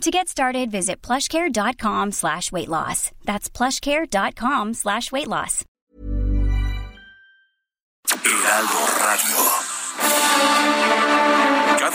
To get started, visit plushcare.com slash weight loss. That's plushcare.com slash weight loss. Heraldo Radio.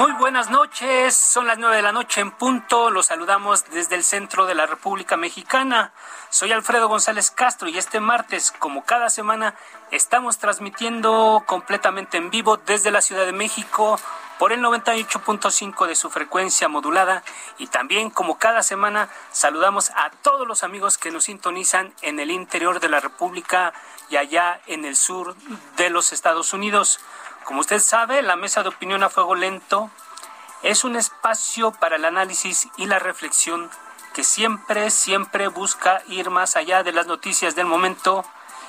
Muy buenas noches, son las nueve de la noche en punto, los saludamos desde el centro de la República Mexicana. Soy Alfredo González Castro y este martes, como cada semana, estamos transmitiendo completamente en vivo desde la Ciudad de México por el 98.5 de su frecuencia modulada y también como cada semana saludamos a todos los amigos que nos sintonizan en el interior de la República y allá en el sur de los Estados Unidos. Como usted sabe, la mesa de opinión a fuego lento es un espacio para el análisis y la reflexión que siempre, siempre busca ir más allá de las noticias del momento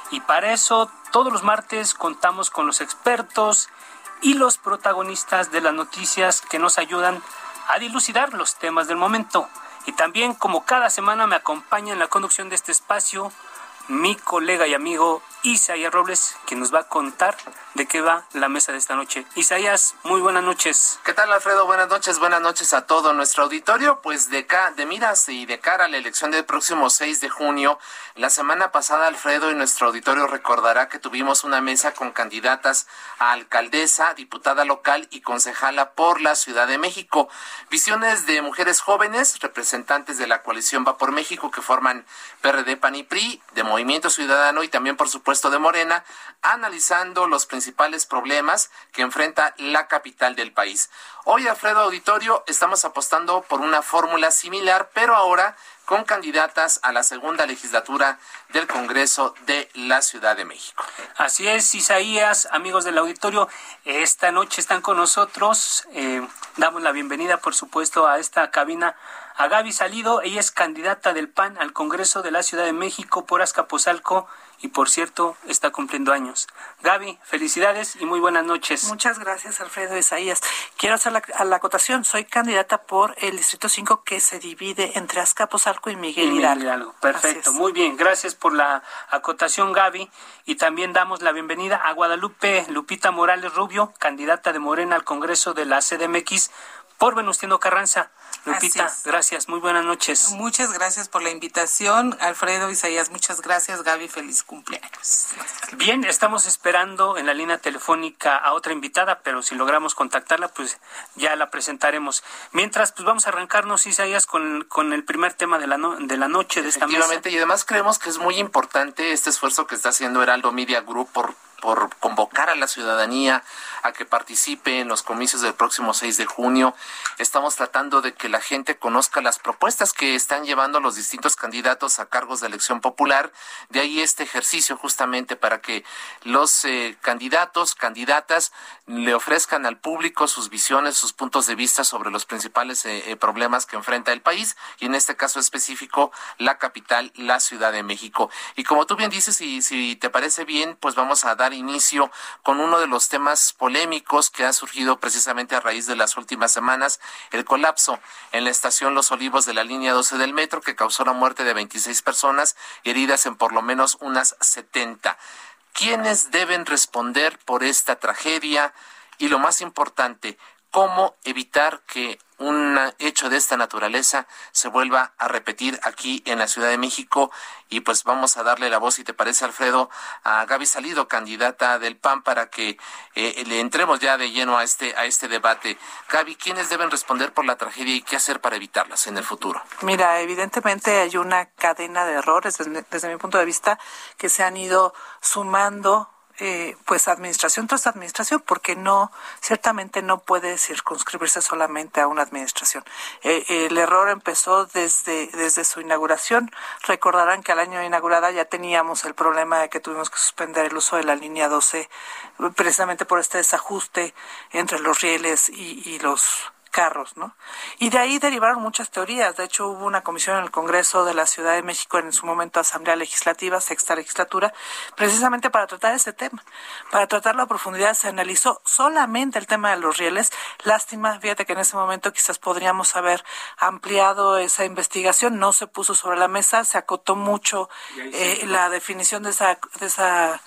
y para eso todos los martes contamos con los expertos y los protagonistas de las noticias que nos ayudan a dilucidar los temas del momento. Y también como cada semana me acompaña en la conducción de este espacio mi colega y amigo Isaías Robles, que nos va a contar de qué va la mesa de esta noche. Isaías, muy buenas noches. ¿Qué tal, Alfredo? Buenas noches, buenas noches a todo nuestro auditorio. Pues de, de miras y de cara a la elección del próximo 6 de junio, la semana pasada, Alfredo, y nuestro auditorio recordará que tuvimos una mesa con candidatas a alcaldesa, diputada local y concejala por la Ciudad de México. Visiones de mujeres jóvenes, representantes de la coalición Va por México, que forman PRD, PAN y PRI, Movimiento Ciudadano y también, por supuesto, de Morena, analizando los principales problemas que enfrenta la capital del país. Hoy, Alfredo Auditorio, estamos apostando por una fórmula similar, pero ahora con candidatas a la segunda legislatura del Congreso de la Ciudad de México. Así es, Isaías, amigos del auditorio, esta noche están con nosotros. Eh, damos la bienvenida, por supuesto, a esta cabina a Gaby Salido. Ella es candidata del PAN al Congreso de la Ciudad de México por Azcapotzalco y por cierto está cumpliendo años. Gaby, felicidades y muy buenas noches. Muchas gracias, Alfredo Isaías. Quiero hacer la, la acotación. Soy candidata por el Distrito 5 que se divide entre Azcapotzalco y Miguel, Hidalgo. Perfecto, muy bien. Gracias por la acotación, Gaby. Y también damos la bienvenida a Guadalupe Lupita Morales Rubio, candidata de Morena al Congreso de la CDMX por Venustiano Carranza. Lupita, gracias, muy buenas noches. Muchas gracias por la invitación, Alfredo Isaías, muchas gracias, Gaby, feliz cumpleaños. Bien, estamos esperando en la línea telefónica a otra invitada, pero si logramos contactarla, pues ya la presentaremos. Mientras, pues vamos a arrancarnos, Isaías, con, con el primer tema de la, de la noche de esta mesa. y además creemos que es muy importante este esfuerzo que está haciendo Heraldo Media Group por por convocar a la ciudadanía a que participe en los comicios del próximo 6 de junio. Estamos tratando de que la gente conozca las propuestas que están llevando los distintos candidatos a cargos de elección popular. De ahí este ejercicio justamente para que los eh, candidatos, candidatas le ofrezcan al público sus visiones, sus puntos de vista sobre los principales eh, eh, problemas que enfrenta el país y en este caso específico la capital, la Ciudad de México. Y como tú bien dices, y si te parece bien, pues vamos a dar inicio con uno de los temas polémicos que ha surgido precisamente a raíz de las últimas semanas, el colapso en la estación Los Olivos de la línea 12 del metro que causó la muerte de 26 personas y heridas en por lo menos unas 70. ¿Quiénes deben responder por esta tragedia? Y lo más importante, ¿cómo evitar que un hecho de esta naturaleza se vuelva a repetir aquí en la Ciudad de México. Y pues vamos a darle la voz, si te parece, Alfredo, a Gaby Salido, candidata del PAN, para que eh, le entremos ya de lleno a este, a este debate. Gaby, ¿quiénes deben responder por la tragedia y qué hacer para evitarlas en el futuro? Mira, evidentemente hay una cadena de errores desde mi punto de vista que se han ido sumando eh, pues administración tras administración, porque no, ciertamente no puede circunscribirse solamente a una administración. Eh, el error empezó desde, desde su inauguración. Recordarán que al año inaugurada ya teníamos el problema de que tuvimos que suspender el uso de la línea 12, precisamente por este desajuste entre los rieles y los carros, ¿no? Y de ahí derivaron muchas teorías. De hecho, hubo una comisión en el Congreso de la Ciudad de México, en su momento Asamblea Legislativa, sexta legislatura, precisamente para tratar ese tema. Para tratarlo a profundidad se analizó solamente el tema de los rieles. Lástima, fíjate que en ese momento quizás podríamos haber ampliado esa investigación. No se puso sobre la mesa, se acotó mucho eh, la definición de esa, de esa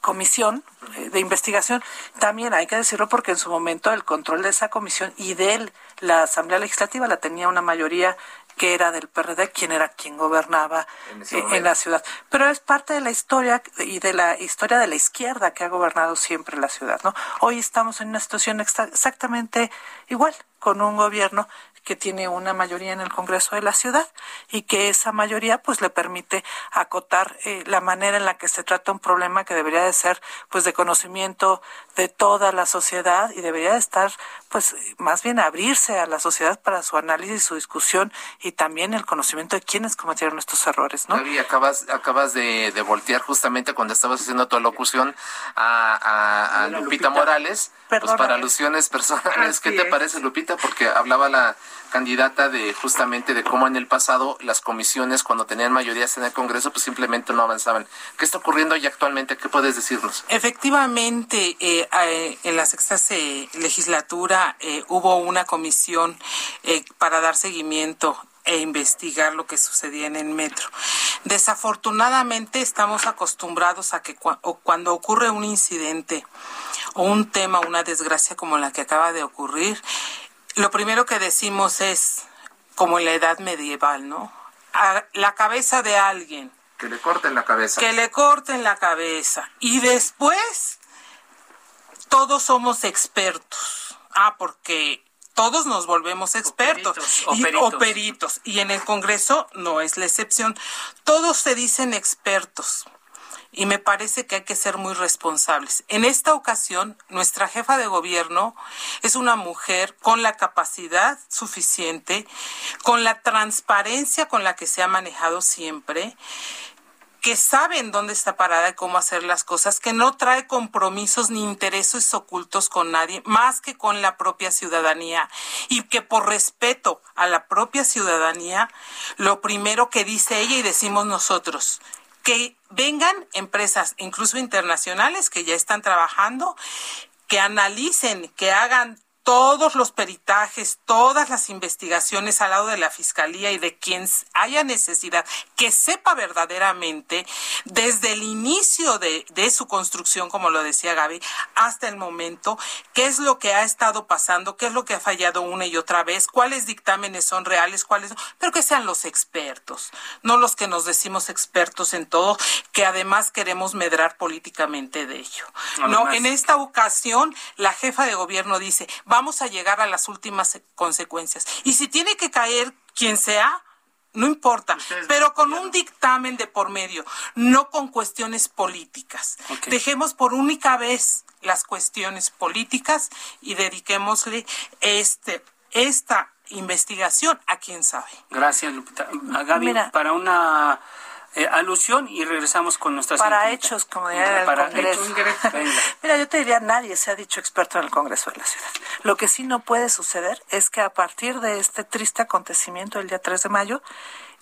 comisión eh, de investigación, también hay que decirlo porque en su momento el control de esa comisión y de la Asamblea Legislativa la tenía una mayoría que era del PRD, quien era quien gobernaba en, eh, la ciudad. Pero es parte de la historia y de la historia de la izquierda que ha gobernado siempre la ciudad, ¿no? Hoy estamos en una situación exactamente igual, con un gobierno que tiene una mayoría en el Congreso de la ciudad y que esa mayoría pues le permite acotar eh, la manera en la que se trata un problema que debería de ser pues de conocimiento de toda la sociedad y debería de estar pues más bien abrirse a la sociedad para su análisis, su discusión y también el conocimiento de quienes cometieron estos errores, ¿no? acabas, acabas de, voltear justamente cuando estabas haciendo tu alocución a, Lupita, Morales, pues para alusiones personales. ¿Qué te parece, Lupita? Porque hablaba la candidata de justamente de cómo en el pasado las comisiones cuando tenían mayorías en el Congreso pues simplemente no avanzaban. ¿Qué está ocurriendo y actualmente? ¿Qué puedes decirnos? Efectivamente, eh, eh, en la sexta legislatura eh, hubo una comisión para dar seguimiento e investigar lo que sucedía en el metro. Desafortunadamente estamos acostumbrados a que cuando ocurre un incidente o un tema, una desgracia como la que acaba de ocurrir, lo primero que decimos es, como en la edad medieval, ¿no? A la cabeza de alguien. Que le corten la cabeza. Que le corten la cabeza. Y después, todos somos expertos. Ah, porque todos nos volvemos expertos o peritos, y en el Congreso no es la excepción. Todos se dicen expertos y me parece que hay que ser muy responsables. En esta ocasión, nuestra jefa de gobierno es una mujer con la capacidad suficiente, con la transparencia con la que se ha manejado siempre, que sabe en dónde está parada y cómo hacer las cosas, que no trae compromisos ni intereses ocultos con nadie, más que con la propia ciudadanía, y que por respeto a la propia ciudadanía, lo primero que dice ella y decimos nosotros, que vengan empresas, incluso internacionales, que ya están trabajando, que analicen, que hagan todos los peritajes, todas las investigaciones al lado de la Fiscalía y de quien haya necesidad, que sepa verdaderamente desde el inicio de, de, su construcción, como lo decía Gaby, hasta el momento, qué es lo que ha estado pasando, qué es lo que ha fallado una y otra vez, cuáles dictámenes son reales, cuáles no, pero que sean los expertos, no los que nos decimos expertos en todo, que además queremos medrar políticamente de ello. no, en esta ocasión, la jefa de gobierno dice, vamos a llegar a las últimas consecuencias. Y si tiene que caer quien sea, no importa, pero con un dictamen de por medio, no con cuestiones políticas. Dejemos por única vez las cuestiones políticas y dediquémosle este, esta investigación a quien sabe. Gracias, Lupita. A Gaby, para una eh, alusión y regresamos con nuestras para hechos como diría el Congreso. mira yo te diría nadie se ha dicho experto en el Congreso de la ciudad. Lo que sí no puede suceder es que a partir de este triste acontecimiento del día 3 de mayo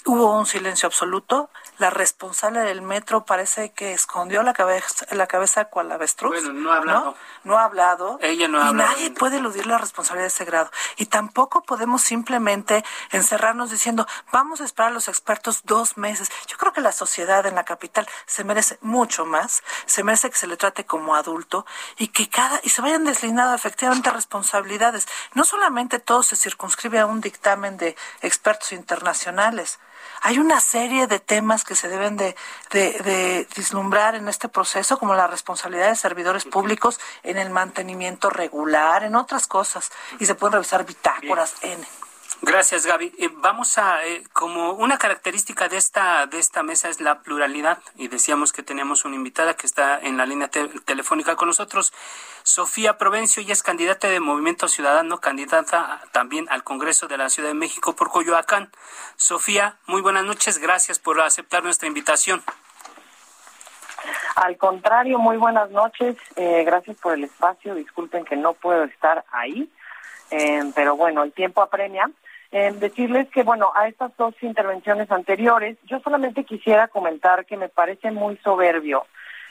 Hubo un silencio absoluto. La responsable del metro parece que escondió la cabeza, la cabeza cual avestruz. Bueno, no ha hablado. No, ha hablado. Ella no ha y nadie puede eludir la responsabilidad de ese grado. Y tampoco podemos simplemente encerrarnos diciendo, vamos a esperar a los expertos dos meses. Yo creo que la sociedad en la capital se merece mucho más. Se merece que se le trate como adulto y que cada, y se vayan deslindando efectivamente responsabilidades. No solamente todo se circunscribe a un dictamen de expertos internacionales hay una serie de temas que se deben de, de, vislumbrar en este proceso, como la responsabilidad de servidores públicos en el mantenimiento regular, en otras cosas, y se pueden revisar bitácoras, N. Gracias, Gaby. Eh, vamos a, eh, como una característica de esta, de esta mesa es la pluralidad, y decíamos que tenemos una invitada que está en la línea telefónica con nosotros, Sofía Provencio, y es candidata de Movimiento Ciudadano, candidata también al Congreso de la Ciudad de México por Coyoacán. Sofía, muy buenas noches, gracias por aceptar nuestra invitación. Al contrario, muy buenas noches, eh, gracias por el espacio, disculpen que no puedo estar ahí, pero bueno, el tiempo apremia decirles que, bueno, a estas dos intervenciones anteriores, yo solamente quisiera comentar que me parece muy soberbio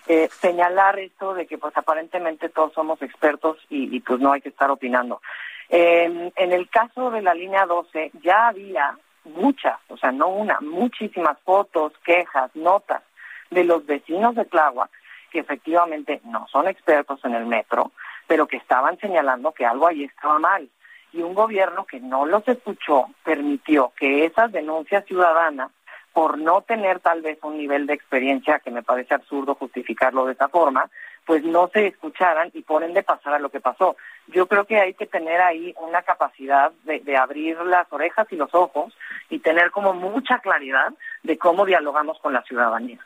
eh, señalar esto de que, pues, aparentemente todos somos expertos y, pues no hay que estar opinando. en el caso de la línea 12, ya había muchas, o sea, no una, muchísimas fotos, quejas, notas de los vecinos de Tláhuac que efectivamente no son expertos en el metro, pero que estaban señalando que algo ahí estaba mal y un gobierno que no los escuchó permitió que esas denuncias ciudadanas, por no tener tal vez un nivel de experiencia que me parece absurdo justificarlo de esa forma, pues no se escucharan y por ende pasara lo que pasó. Yo creo que hay que tener ahí una capacidad de, de, abrir las orejas y los ojos y tener como mucha claridad de cómo dialogamos con la ciudadanía.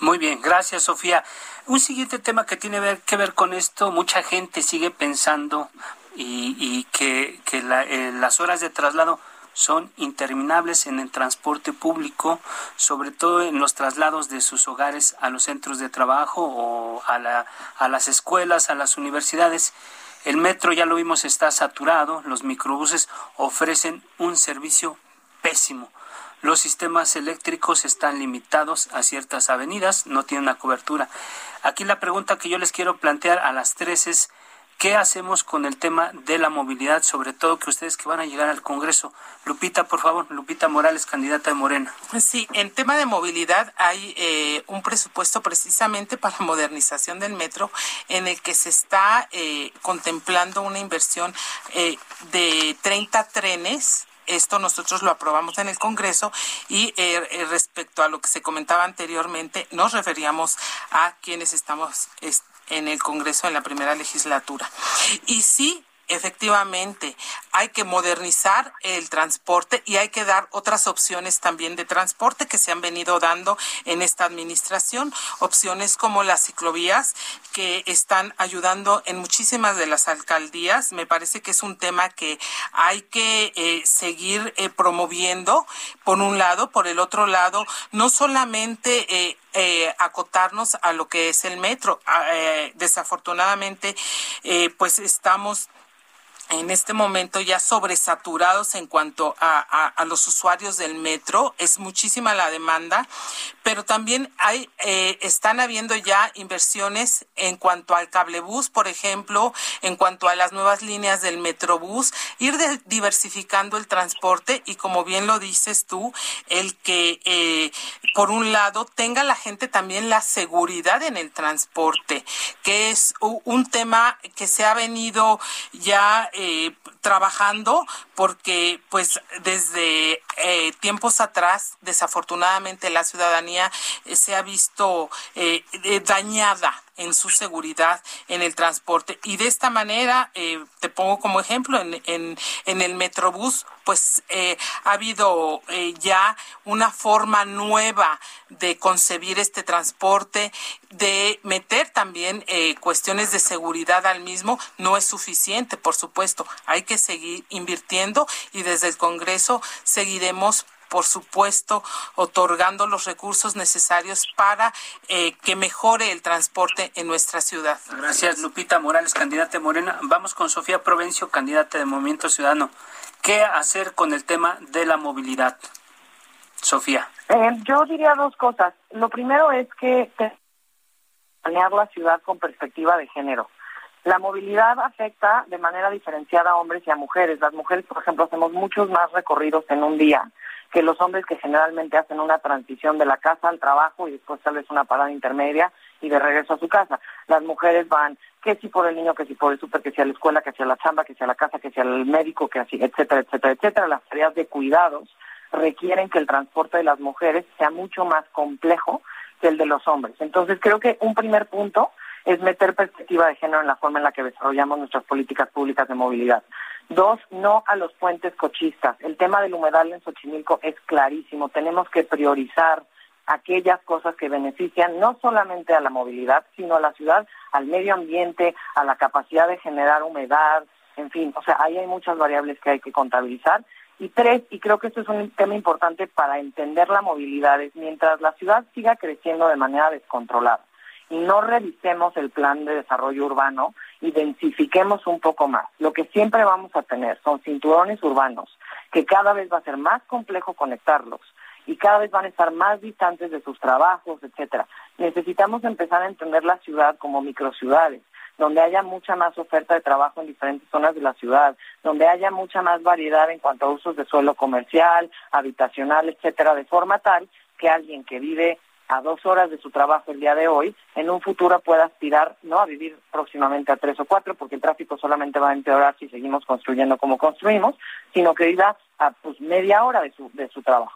Muy bien, gracias Sofía. Un siguiente tema que tiene que ver con esto, mucha gente sigue pensando, y, que, eh, las horas de traslado son interminables en el transporte público, sobre todo en los traslados de sus hogares a los centros de trabajo o a, la, a las escuelas, a las universidades. El metro, ya lo vimos, está saturado, los microbuses ofrecen un servicio pésimo. Los sistemas eléctricos están limitados a ciertas avenidas, no tienen una cobertura. Aquí la pregunta que yo les quiero plantear a las tres es, ¿Qué hacemos con el tema de la movilidad, sobre todo que ustedes que van a llegar al Congreso? Lupita, por favor, Lupita Morales, candidata de Morena. Sí, en tema de movilidad hay eh, un presupuesto precisamente para modernización del metro en el que se está eh, contemplando una inversión eh, de 30 trenes esto nosotros lo aprobamos en el Congreso y respecto a lo que se comentaba anteriormente, nos referíamos a quienes estamos en el Congreso en la primera legislatura. Y sí, efectivamente, hay que modernizar el transporte y hay que dar otras opciones también de transporte que se han venido dando en esta administración, opciones como las ciclovías que están ayudando en muchísimas de las alcaldías. Me parece que es un tema que hay que eh, seguir eh, promoviendo, por un lado, por el otro lado, no solamente eh, eh, acotarnos a lo que es el metro. Ah, desafortunadamente, eh, pues estamos en este momento ya sobresaturados en cuanto a, los usuarios del metro. Es muchísima la demanda, pero también hay, eh, están habiendo ya inversiones en cuanto al cablebús, por ejemplo, en cuanto a las nuevas líneas del metrobús, ir diversificando el transporte y como bien lo dices tú, el que eh, por un lado tenga la gente también la seguridad en el transporte, que es un tema que se ha venido ya eh, trabajando porque pues desde eh, tiempos atrás desafortunadamente la ciudadanía eh, se ha visto dañada en su seguridad en el transporte. Y de esta manera, eh, te pongo como ejemplo, en, en, el Metrobús, pues eh, ha habido eh, ya una forma nueva de concebir este transporte, de meter también cuestiones de seguridad al mismo. No es suficiente, por supuesto. Hay que seguir invirtiendo y desde el Congreso seguiremos por supuesto, otorgando los recursos necesarios para eh, que mejore el transporte en nuestra ciudad. Gracias, Lupita Morales, candidata de Morena. Vamos con Sofía Provencio, candidata de Movimiento Ciudadano. ¿Qué hacer con el tema de la movilidad? Sofía. Eh, yo diría dos cosas. Lo primero es que planear la ciudad con perspectiva de género. La movilidad afecta de manera diferenciada a hombres y a mujeres. Las mujeres, por ejemplo, hacemos muchos más recorridos en un día que los hombres que generalmente hacen una transición de la casa al trabajo y después tal vez una parada intermedia y de regreso a su casa. Las mujeres van que si por el niño, que si por el súper, que si a la escuela, que si a la chamba, que si a la casa, que si al médico, que así, etcétera, etcétera, etcétera. Las tareas de cuidados requieren que el transporte de las mujeres sea mucho más complejo que el de los hombres. Entonces creo que un primer punto es meter perspectiva de género en la forma en la que desarrollamos nuestras políticas públicas de movilidad. Dos, no a los puentes cochistas. El tema del humedal en Xochimilco es clarísimo. Tenemos que priorizar aquellas cosas que benefician no solamente a la movilidad, sino a la ciudad, al medio ambiente, a la capacidad de generar humedad, en fin, o sea, ahí hay muchas variables que hay que contabilizar. Y tres, y creo que esto es un tema importante para entender la movilidad, es mientras la ciudad siga creciendo de manera descontrolada no revisemos el plan de desarrollo urbano y densifiquemos un poco más. Lo que siempre vamos a tener son cinturones urbanos, que cada vez va a ser más complejo conectarlos y cada vez van a estar más distantes de sus trabajos, etcétera. Necesitamos empezar a entender la ciudad como microciudades, donde haya mucha más oferta de trabajo en diferentes zonas de la ciudad, donde haya mucha más variedad en cuanto a usos de suelo comercial, habitacional, etcétera, de forma tal que alguien que vive a dos horas de su trabajo el día de hoy, en un futuro pueda aspirar no a vivir próximamente a tres o cuatro, porque el tráfico solamente va a empeorar si seguimos construyendo como construimos, sino que viva a pues media hora de su, de su trabajo.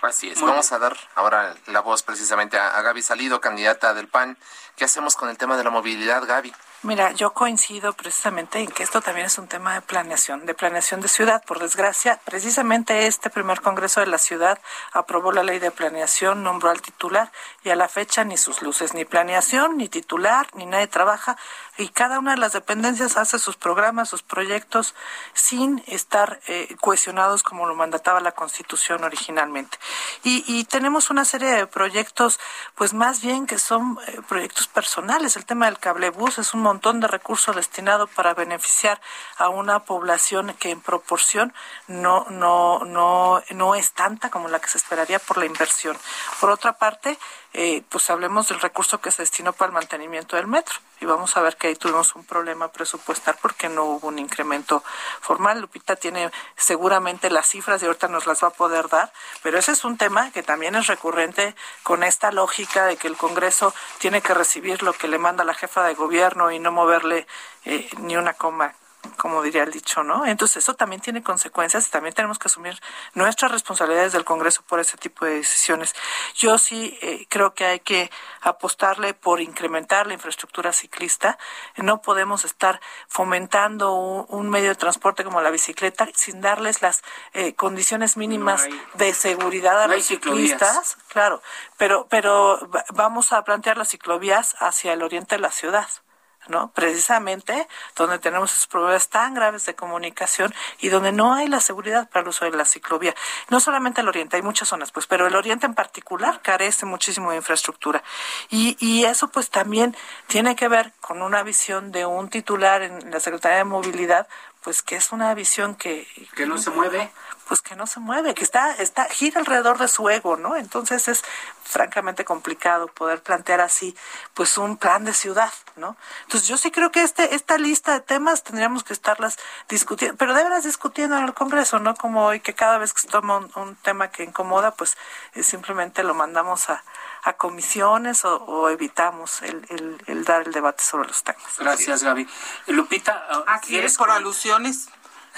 Así es. Vamos a dar ahora la voz precisamente a, a Gaby Salido, candidata del PAN. ¿Qué hacemos con el tema de la movilidad, Gaby? Mira, yo coincido precisamente en que esto también es un tema de planeación, de planeación de ciudad. Por desgracia, precisamente este primer Congreso de la Ciudad aprobó la ley de planeación, nombró al titular y a la fecha ni sus luces, ni planeación, ni titular, ni nadie trabaja y cada una de las dependencias hace sus programas, sus proyectos sin estar eh, cohesionados como lo mandataba la Constitución originalmente. Y, y, tenemos una serie de proyectos, pues más bien que son eh, proyectos personales. El tema del cablebús es un montón de recursos destinados para beneficiar a una población que en proporción no, no, no, no es tanta como la que se esperaría por la inversión. Por otra parte, eh, pues hablemos del recurso que se destinó para el mantenimiento del metro. Y vamos a ver que ahí tuvimos un problema presupuestal porque no hubo un incremento formal. Lupita tiene seguramente las cifras y ahorita nos las va a poder dar, pero ese es un tema que también es recurrente con esta lógica de que el Congreso tiene que recibir lo que le manda la jefa de gobierno y no moverle eh, ni una coma como diría el dicho, ¿no? Entonces eso también tiene consecuencias y también tenemos que asumir nuestras responsabilidades del Congreso por ese tipo de decisiones. Yo sí eh, creo que hay que apostarle por incrementar la infraestructura ciclista. No podemos estar fomentando un, medio de transporte como la bicicleta sin darles las eh, condiciones mínimas de seguridad a los ciclistas. Claro, pero pero vamos a plantear las ciclovías hacia el oriente de la ciudad. ¿No? Precisamente donde tenemos esos problemas tan graves de comunicación y donde no hay la seguridad para el uso de la ciclovía. No solamente el oriente, hay muchas zonas, pues, pero el oriente en particular carece muchísimo de infraestructura. Y, y eso pues también tiene que ver con una visión de un titular en la Secretaría de Movilidad, pues que es una visión que... Que no se mueve pues que no se mueve, que está, está, gira alrededor de su ego, ¿no? Entonces es francamente complicado poder plantear así, pues un plan de ciudad, ¿no? Entonces yo sí creo que este, esta lista de temas tendríamos que estarlas discutiendo, pero de veras discutiendo en el Congreso, ¿no? Como hoy que cada vez que se toma un, tema que incomoda, pues eh, simplemente lo mandamos a, a comisiones o, evitamos el, el, dar el debate sobre los temas. Gracias, Gaby. Lupita, ¿quieres por alusiones?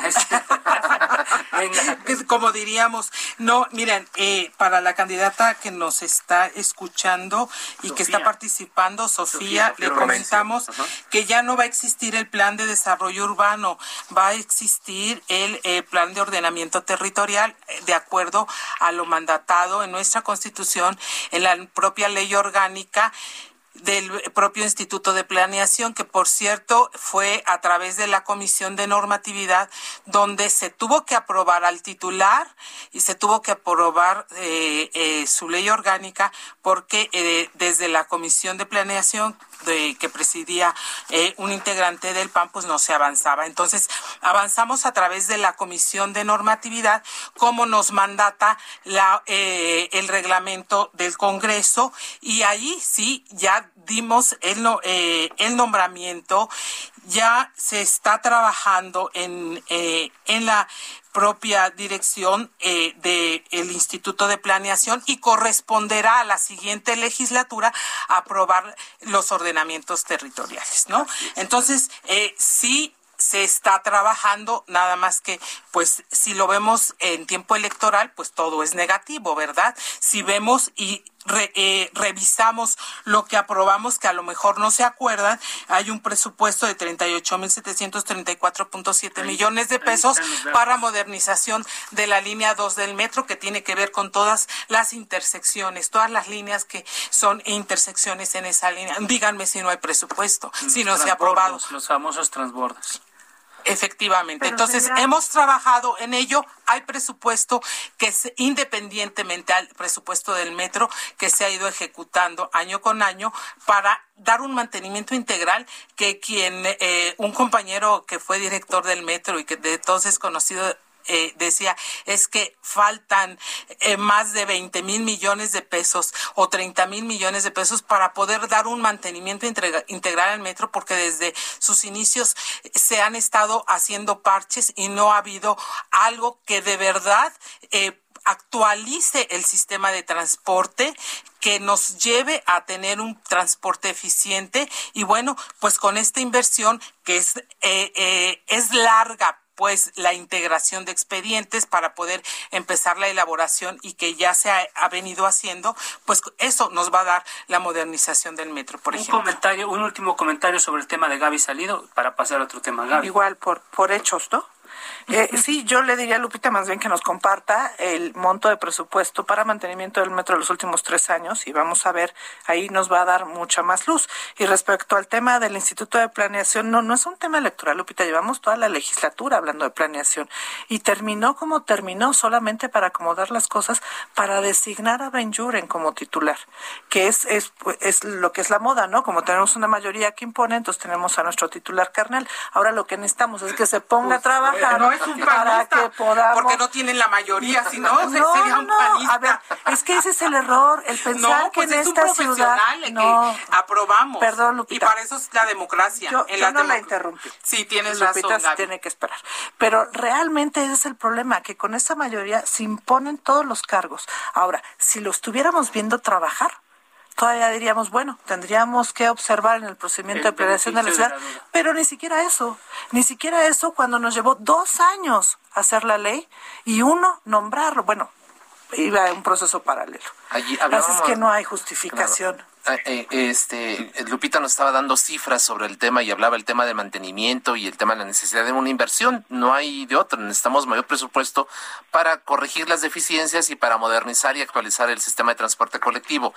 Como diríamos, no, miren, eh, para la candidata que nos está escuchando y que está participando, Sofía, le comentamos que ya no va a existir el plan de desarrollo urbano, va a existir el eh, plan de ordenamiento territorial eh, de acuerdo a lo mandatado en nuestra constitución, en la propia ley orgánica del propio Instituto de Planeación, que por cierto fue a través de la Comisión de Normatividad, donde se tuvo que aprobar al titular y se tuvo que aprobar eh, eh, su ley orgánica, porque eh, desde la Comisión de Planeación de, que presidía un integrante del PAN, pues no se avanzaba. Entonces, avanzamos a través de la Comisión de Normatividad, como nos mandata la, el reglamento del Congreso, y ahí sí ya dimos el, eh, el nombramiento, ya se está trabajando en, eh, en la propia dirección eh, del Instituto de Planeación y corresponderá a la siguiente legislatura aprobar los ordenamientos territoriales, ¿no? Entonces, eh, sí se está trabajando, nada más que, pues, si lo vemos en tiempo electoral, pues todo es negativo, ¿verdad? Si vemos y eh, revisamos lo que aprobamos, que a lo mejor no se acuerdan, hay un presupuesto de 38.734.7 millones de pesos para modernización de la línea 2 del metro, que tiene que ver con todas las intersecciones, todas las líneas que son intersecciones en esa línea. Díganme si no hay presupuesto, si no se ha aprobado. Los famosos transbordos. Efectivamente. Entonces, hemos trabajado en ello. Hay presupuesto que es independientemente al presupuesto del metro que se ha ido ejecutando año con año para dar un mantenimiento integral que quien, eh, un compañero que fue director del metro y que de todos es conocido eh, decía es que faltan eh, más de 20 mil millones de pesos o 30 mil millones de pesos para poder dar un mantenimiento integral al metro porque desde sus inicios se han estado haciendo parches y no ha habido algo que de verdad eh, actualice el sistema de transporte que nos lleve a tener un transporte eficiente y bueno pues con esta inversión que es es larga pues la integración de expedientes para poder empezar la elaboración y que ya se ha, venido haciendo, pues eso nos va a dar la modernización del metro, por un ejemplo. comentario, un último comentario sobre el tema de Gaby Salido para pasar a otro tema, Gaby. Igual por por hechos, ¿no? Eh, sí, yo le diría a Lupita más bien que nos comparta el monto de presupuesto para mantenimiento del metro de los últimos tres años y vamos a ver, ahí nos va a dar mucha más luz. Y respecto al tema del Instituto de Planeación, no, no es un tema electoral, Lupita, llevamos toda la legislatura hablando de planeación y terminó como terminó solamente para acomodar las cosas, para designar a Benjuren como titular, que es, es, es lo que es la moda, ¿no? Como tenemos una mayoría que impone, entonces tenemos a nuestro titular carnal. Ahora lo que necesitamos es que se ponga a trabajar para que podamos... porque no tienen la mayoría, si no, sería un A ver, es que ese es el error, el pensar que pues en esta ciudad no aprobamos. Perdón, Lupita. Y para eso es la democracia. Yo, no la interrumpí. Sí, tienes Lupita razón. tiene que esperar. Pero realmente ese es el problema, que con esta mayoría se imponen todos los cargos. Ahora, si lo estuviéramos viendo trabajar, todavía diríamos, bueno, tendríamos que observar en el procedimiento de planeación de la ciudad, pero ni siquiera eso, ni siquiera eso cuando nos llevó dos años hacer la ley y uno nombrarlo, bueno, iba a un proceso paralelo. Allí Así es que no hay justificación. Eh, eh, este Lupita nos estaba dando cifras sobre el tema y hablaba el tema de mantenimiento y el tema de la necesidad de una inversión. No hay de otro. Necesitamos mayor presupuesto para corregir las deficiencias y para modernizar y actualizar el sistema de transporte colectivo.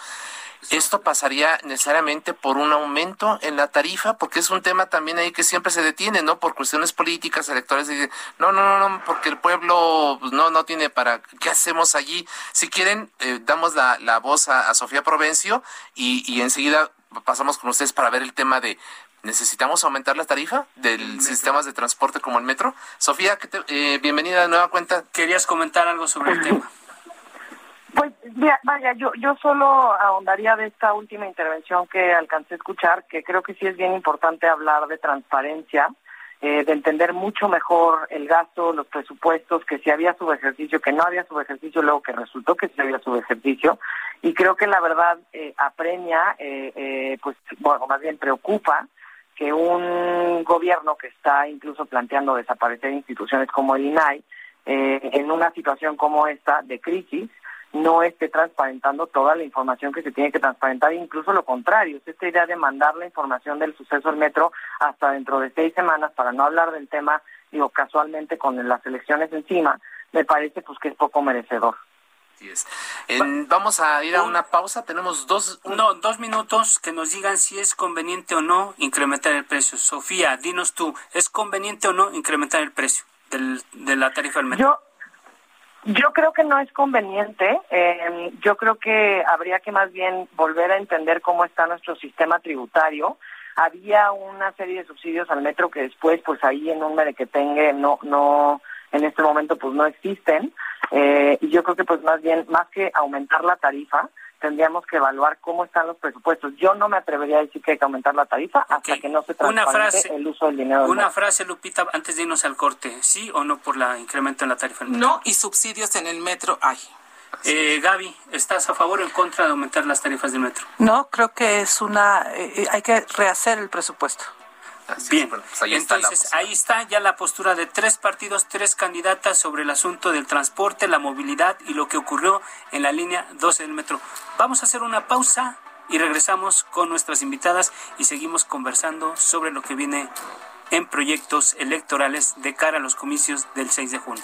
Esto pasaría necesariamente por un aumento en la tarifa, porque es un tema también ahí que siempre se detiene, ¿no? Por cuestiones políticas, electorales. No, no, no, no, porque el pueblo pues, no, no tiene para. ¿Qué hacemos allí? Si quieren, eh, damos la, la voz a, Sofía Provencio y, y enseguida pasamos con ustedes para ver el tema de ¿Necesitamos aumentar la tarifa del sistemas de transporte como el metro? Sofía, eh, bienvenida de nueva cuenta. ¿Querías comentar algo sobre el tema? Vaya, yo, yo solo ahondaría de esta última intervención que alcancé a escuchar, que creo que sí es bien importante hablar de transparencia, eh, de entender mucho mejor el gasto, los presupuestos, que si había subejercicio, que no había subejercicio, luego que resultó que sí había subejercicio. Y creo que la verdad eh, apremia, eh, eh, pues, bueno, más bien preocupa que un gobierno que está incluso planteando desaparecer instituciones como el INAI, eh, en una situación como esta de crisis, no esté transparentando toda la información que se tiene que transparentar, incluso lo contrario, es esta idea de mandar la información del suceso del metro hasta dentro de seis semanas para no hablar del tema, digo, casualmente con las elecciones encima, me parece pues que es poco merecedor. vamos a ir a una pausa. Tenemos dos, no, dos minutos que nos digan si es conveniente o no incrementar el precio. Sofía, dinos tú, ¿es conveniente o no incrementar el precio del, de la tarifa del metro? Yo, yo creo que no es conveniente. Eh, yo creo que habría que más bien volver a entender cómo está nuestro sistema tributario. Había una serie de subsidios al metro que después, pues ahí en un merequetengue no, no, en este momento pues no existen. Eh, y yo creo que pues más bien, más que aumentar la tarifa, tendríamos que evaluar cómo están los presupuestos. Yo no me atrevería a decir que hay que aumentar la tarifa hasta que no se transparente el uso del dinero. Una frase, Lupita, antes de irnos al corte, ¿sí o no por la incremento en la tarifa? No, y subsidios en el metro hay. Eh, Gaby, ¿estás a favor o en contra de aumentar las tarifas del metro? No, creo que es una... Eh, hay que rehacer el presupuesto. Bien, pues ahí entonces está ahí está ya la postura de tres partidos, tres candidatas sobre el asunto del transporte, la movilidad y lo que ocurrió en la línea 12 del metro. Vamos a hacer una pausa y regresamos con nuestras invitadas y seguimos conversando sobre lo que viene en proyectos electorales de cara a los comicios del 6 de junio.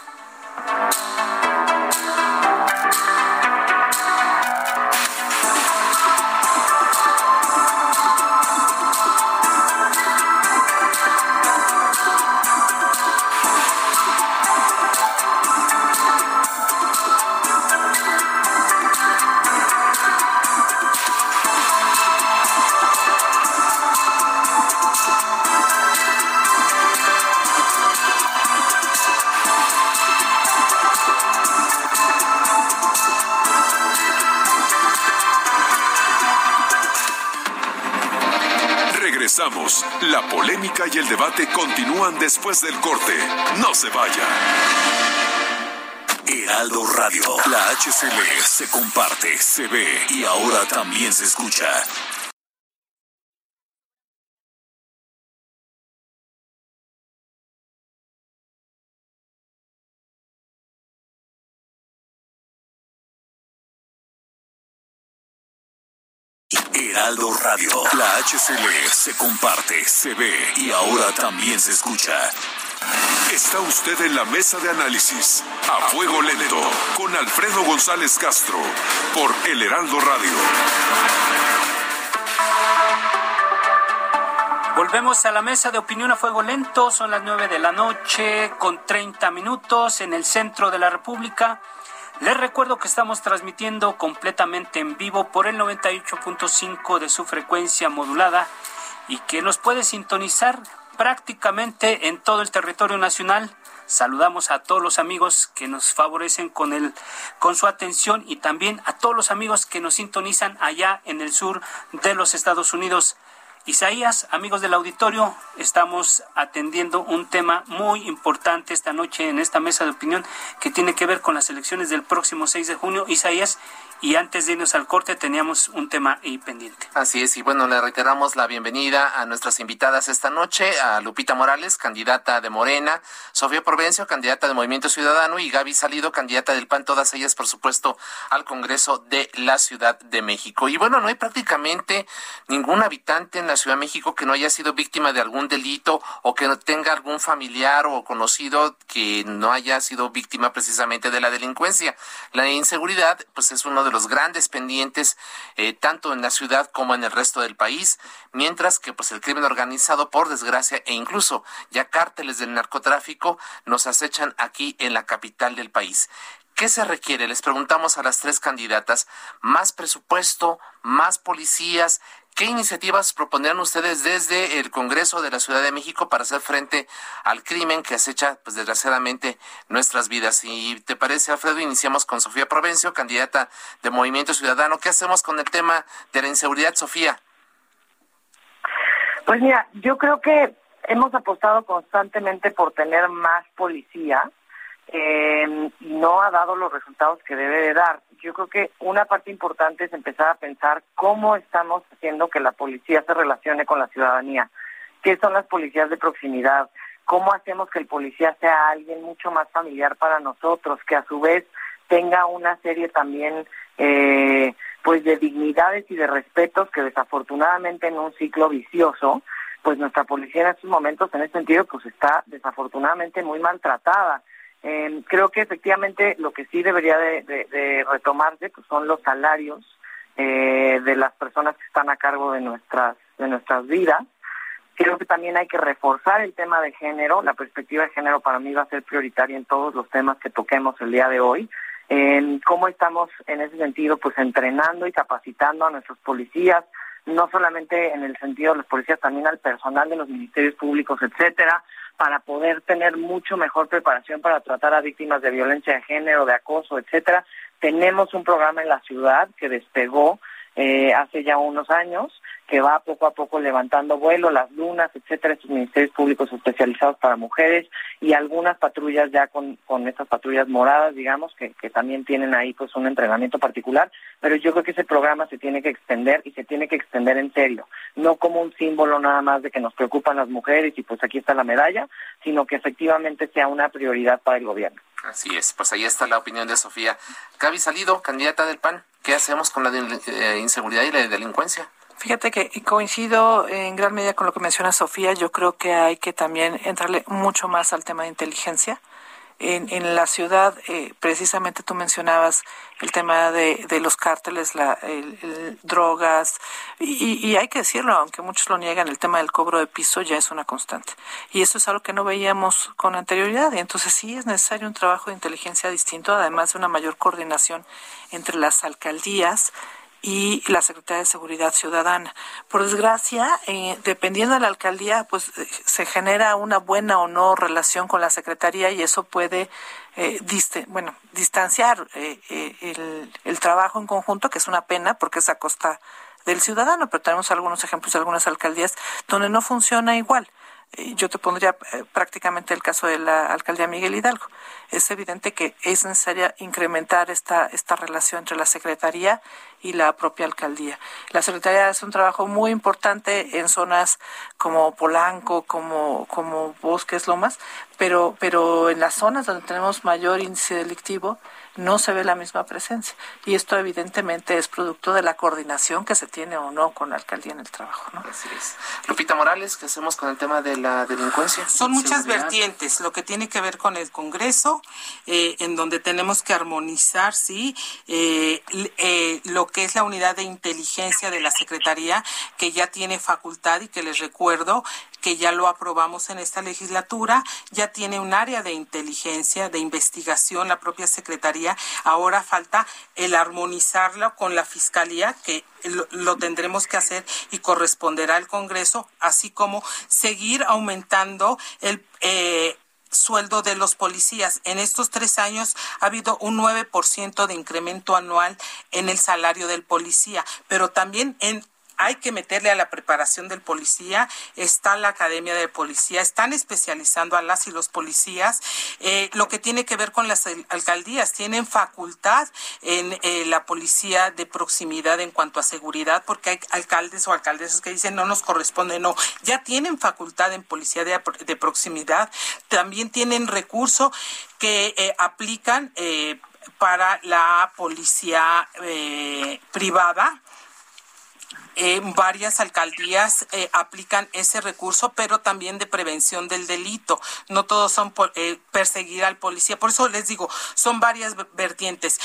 Polémica y el debate continúan después del corte. No se vaya. Heraldo Radio, la HCL se comparte, se ve y ahora también se escucha. Heraldo Radio. La HCL se comparte, se ve y ahora también se escucha. Está usted en la mesa de análisis a fuego lento con Alfredo González Castro por El Heraldo Radio. Volvemos a la mesa de opinión a fuego lento. Son las nueve de la noche con 30 minutos en el centro de la República. Les recuerdo que estamos transmitiendo completamente en vivo por el 98.5 de su frecuencia modulada y que nos puede sintonizar prácticamente en todo el territorio nacional. Saludamos a todos los amigos que nos favorecen con el con su atención y también a todos los amigos que nos sintonizan allá en el sur de los Estados Unidos. Isaías, amigos del auditorio, estamos atendiendo un tema muy importante esta noche en esta mesa de opinión que tiene que ver con las elecciones del próximo 6 de junio. Isaías, y antes de irnos al corte teníamos un tema pendiente. Así es, y bueno, le reiteramos la bienvenida a nuestras invitadas esta noche, a Lupita Morales, candidata de Morena, Sofía Provencio, candidata de Movimiento Ciudadano, y Gaby Salido, candidata del PAN, todas ellas, por supuesto, al Congreso de la Ciudad de México. Y bueno, no hay prácticamente ningún habitante en la Ciudad de México que no haya sido víctima de algún delito o que no tenga algún familiar o conocido que no haya sido víctima precisamente de la delincuencia. La inseguridad, pues es uno de los grandes pendientes eh, tanto en la ciudad como en el resto del país, mientras que pues el crimen organizado por desgracia e incluso ya cárteles del narcotráfico nos acechan aquí en la capital del país. ¿Qué se requiere? Les preguntamos a las tres candidatas. ¿Más presupuesto? ¿Más policías? ¿Qué iniciativas proponían ustedes desde el Congreso de la Ciudad de México para hacer frente al crimen que acecha, pues desgraciadamente, nuestras vidas? Y te parece, Alfredo, iniciamos con Sofía Provencio, candidata de Movimiento Ciudadano. ¿Qué hacemos con el tema de la inseguridad, Sofía? Pues mira, yo creo que hemos apostado constantemente por tener más policía eh, no ha dado los resultados que debe de dar. Yo creo que una parte importante es empezar a pensar cómo estamos haciendo que la policía se relacione con la ciudadanía, qué son las policías de proximidad, cómo hacemos que el policía sea alguien mucho más familiar para nosotros, que a su vez tenga una serie también eh, pues de dignidades y de respetos que desafortunadamente en un ciclo vicioso pues nuestra policía en estos momentos en ese sentido pues está desafortunadamente muy maltratada eh, creo que efectivamente lo que sí debería de, retomarse pues son los salarios eh, de las personas que están a cargo de nuestras de nuestras vidas. Creo que también hay que reforzar el tema de género. La perspectiva de género para mí va a ser prioritaria en todos los temas que toquemos el día de hoy. Eh, cómo estamos en ese sentido, pues entrenando y capacitando a nuestros policías, no solamente en el sentido de los policías, también al personal de los ministerios públicos, etcétera, para poder tener mucho mejor preparación para tratar a víctimas de violencia de género, de acoso, etcétera. Tenemos un programa en la ciudad que despegó eh, hace ya unos años que va poco a poco levantando vuelo, las lunas, etcétera, estos ministerios públicos especializados para mujeres y algunas patrullas ya con, con estas patrullas moradas, digamos, que, que también tienen ahí pues un entrenamiento particular, pero yo creo que ese programa se tiene que extender y se tiene que extender en serio, no como un símbolo nada más de que nos preocupan las mujeres y pues aquí está la medalla, sino que efectivamente sea una prioridad para el gobierno. Así es, pues ahí está la opinión de Sofía. Gaby Salido, candidata del PAN, ¿qué hacemos con la eh, inseguridad y la delincuencia? Fíjate que coincido en gran medida con lo que menciona Sofía. Yo creo que hay que también entrarle mucho más al tema de inteligencia. En, en la ciudad, eh, precisamente tú mencionabas el tema de, de los cárteles, la, el, drogas, y, y, hay que decirlo, aunque muchos lo niegan, el tema del cobro de piso ya es una constante. Y eso es algo que no veíamos con anterioridad. Y entonces sí es necesario un trabajo de inteligencia distinto, además de una mayor coordinación entre las alcaldías y la Secretaría de Seguridad Ciudadana. Por desgracia, eh, dependiendo de la alcaldía, pues eh, se genera una buena o no relación con la Secretaría y eso puede eh, bueno, distanciar el, el trabajo en conjunto, que es una pena porque es a costa del ciudadano, pero tenemos algunos ejemplos de algunas alcaldías donde no funciona igual yo te pondría eh, prácticamente el caso de la alcaldía Miguel Hidalgo. Es evidente que es necesaria incrementar esta, esta relación entre la Secretaría y la propia alcaldía. La Secretaría hace un trabajo muy importante en zonas como Polanco, como, como Bosques Lomas, pero, pero en las zonas donde tenemos mayor índice delictivo, no se ve la misma presencia. Y esto evidentemente es producto de la coordinación que se tiene o no con la alcaldía en el trabajo. ¿no? Así es. Lupita Morales, ¿qué hacemos con el tema de la delincuencia? Son muchas vertientes, lo que tiene que ver con el Congreso, eh, en donde tenemos que armonizar, sí, eh, eh, lo que es la unidad de inteligencia de la Secretaría, que ya tiene facultad y que les recuerdo que ya lo aprobamos en esta legislatura, ya tiene un área de inteligencia, de investigación, la propia Secretaría. Ahora falta el armonizarlo con la Fiscalía, que lo, tendremos que hacer y corresponderá al Congreso, así como seguir aumentando el... Eh, sueldo de los policías. En estos tres años ha habido un 9% de incremento anual en el salario del policía, pero también en hay que meterle a la preparación del policía, está la academia de policía, están especializando a las y los policías, eh, lo que tiene que ver con las alcaldías, tienen facultad en eh, la policía de proximidad en cuanto a seguridad, porque hay alcaldes o alcaldesas que dicen no nos corresponde, no, ya tienen facultad en policía de, proximidad, también tienen recurso que eh, aplican para la policía privada eh, varias alcaldías eh, aplican ese recurso, pero también de prevención del delito. No todos son eh, perseguir al policía. Por eso les digo, son varias vertientes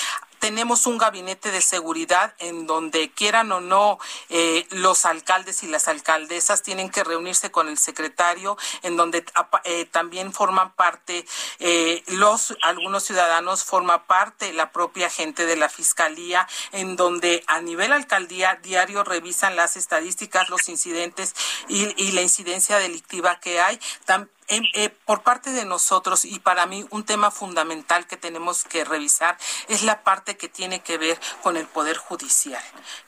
tenemos un gabinete de seguridad en donde quieran o no eh, los alcaldes y las alcaldesas tienen que reunirse con el secretario, en donde eh, también forman parte eh, los algunos ciudadanos forma parte la propia gente de la fiscalía, en donde a nivel alcaldía diario revisan las estadísticas, los incidentes y, y la incidencia delictiva que hay. Eh, por parte de nosotros y para mí un tema fundamental que tenemos que revisar es la parte que tiene que ver con el poder judicial.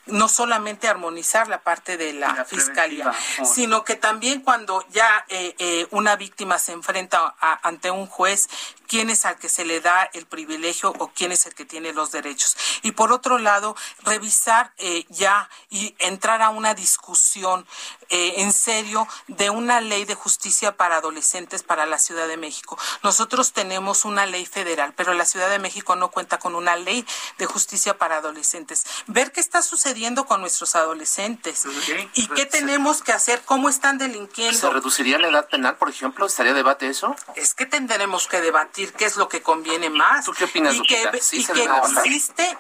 No solamente armonizar la parte de la, fiscalía, sino que también cuando ya eh, eh, una víctima se enfrenta ante un juez, quién es al que se le da el privilegio o quién es el que tiene los derechos. Y por otro lado, revisar ya y entrar a una discusión en serio de una ley de justicia para adolescentes para la Ciudad de México. Nosotros tenemos una ley federal, pero la Ciudad de México no cuenta con una ley de justicia para adolescentes. Ver qué está sucediendo con nuestros adolescentes y qué tenemos que hacer, cómo están delinquiendo. ¿Se reduciría la edad penal, por ejemplo? ¿Estaría debate eso? Es que tendremos que debatir qué es lo que conviene más. ¿Tú qué opinas, y que, y que existe,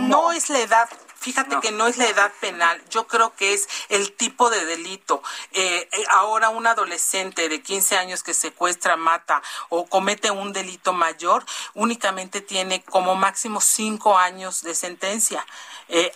no es la edad Fíjate que no es la edad penal, yo creo que es el tipo de delito. Eh, eh, ahora un adolescente de 15 años que secuestra, mata o comete un delito mayor, únicamente tiene como máximo 5 años de sentencia. Eh,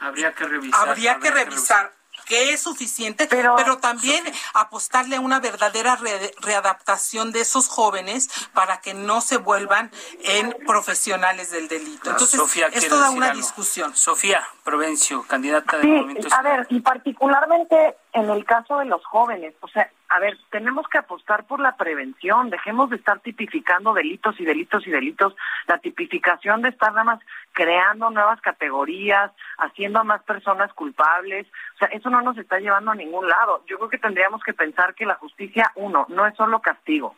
habría que revisar. Habría que revisar que es suficiente, pero, también apostarle a una verdadera readaptación de esos jóvenes para que no se vuelvan en profesionales del delito. Entonces, es toda una discusión. Sofía Provencio, candidata de sí, A ver, y particularmente en el caso de los jóvenes, o sea, a ver, tenemos que apostar por la prevención, dejemos de estar tipificando delitos y delitos y delitos, la tipificación de estar nada más creando nuevas categorías, haciendo a más personas culpables, o sea, eso no nos está llevando a ningún lado. Yo creo que tendríamos que pensar que la justicia, uno, no es solo castigo,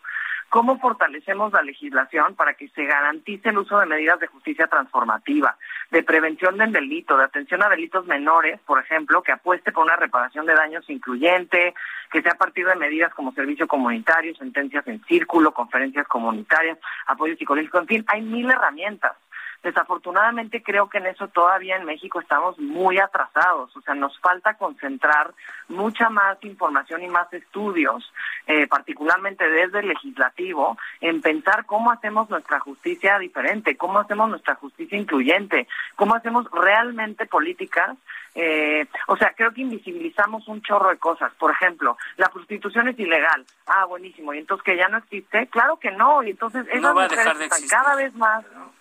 ¿Cómo fortalecemos la legislación para que se garantice el uso de medidas de justicia transformativa, de prevención del delito, de atención a delitos menores, por ejemplo, que apueste por una reparación de daños incluyente, que sea a partir de medidas como servicio comunitario, sentencias en círculo, conferencias comunitarias, apoyo psicológico, en fin, hay mil herramientas. Desafortunadamente creo que en eso todavía en México estamos muy atrasados, o sea, nos falta concentrar mucha más información y más estudios, eh, particularmente desde el legislativo, en pensar cómo hacemos nuestra justicia diferente, cómo hacemos nuestra justicia incluyente, cómo hacemos realmente políticas eh, o sea, creo que invisibilizamos un chorro de cosas. Por ejemplo, la prostitución es ilegal. Ah, buenísimo. ¿Y entonces que ya no existe? Claro que no. Y entonces esas no mujeres están cada vez más no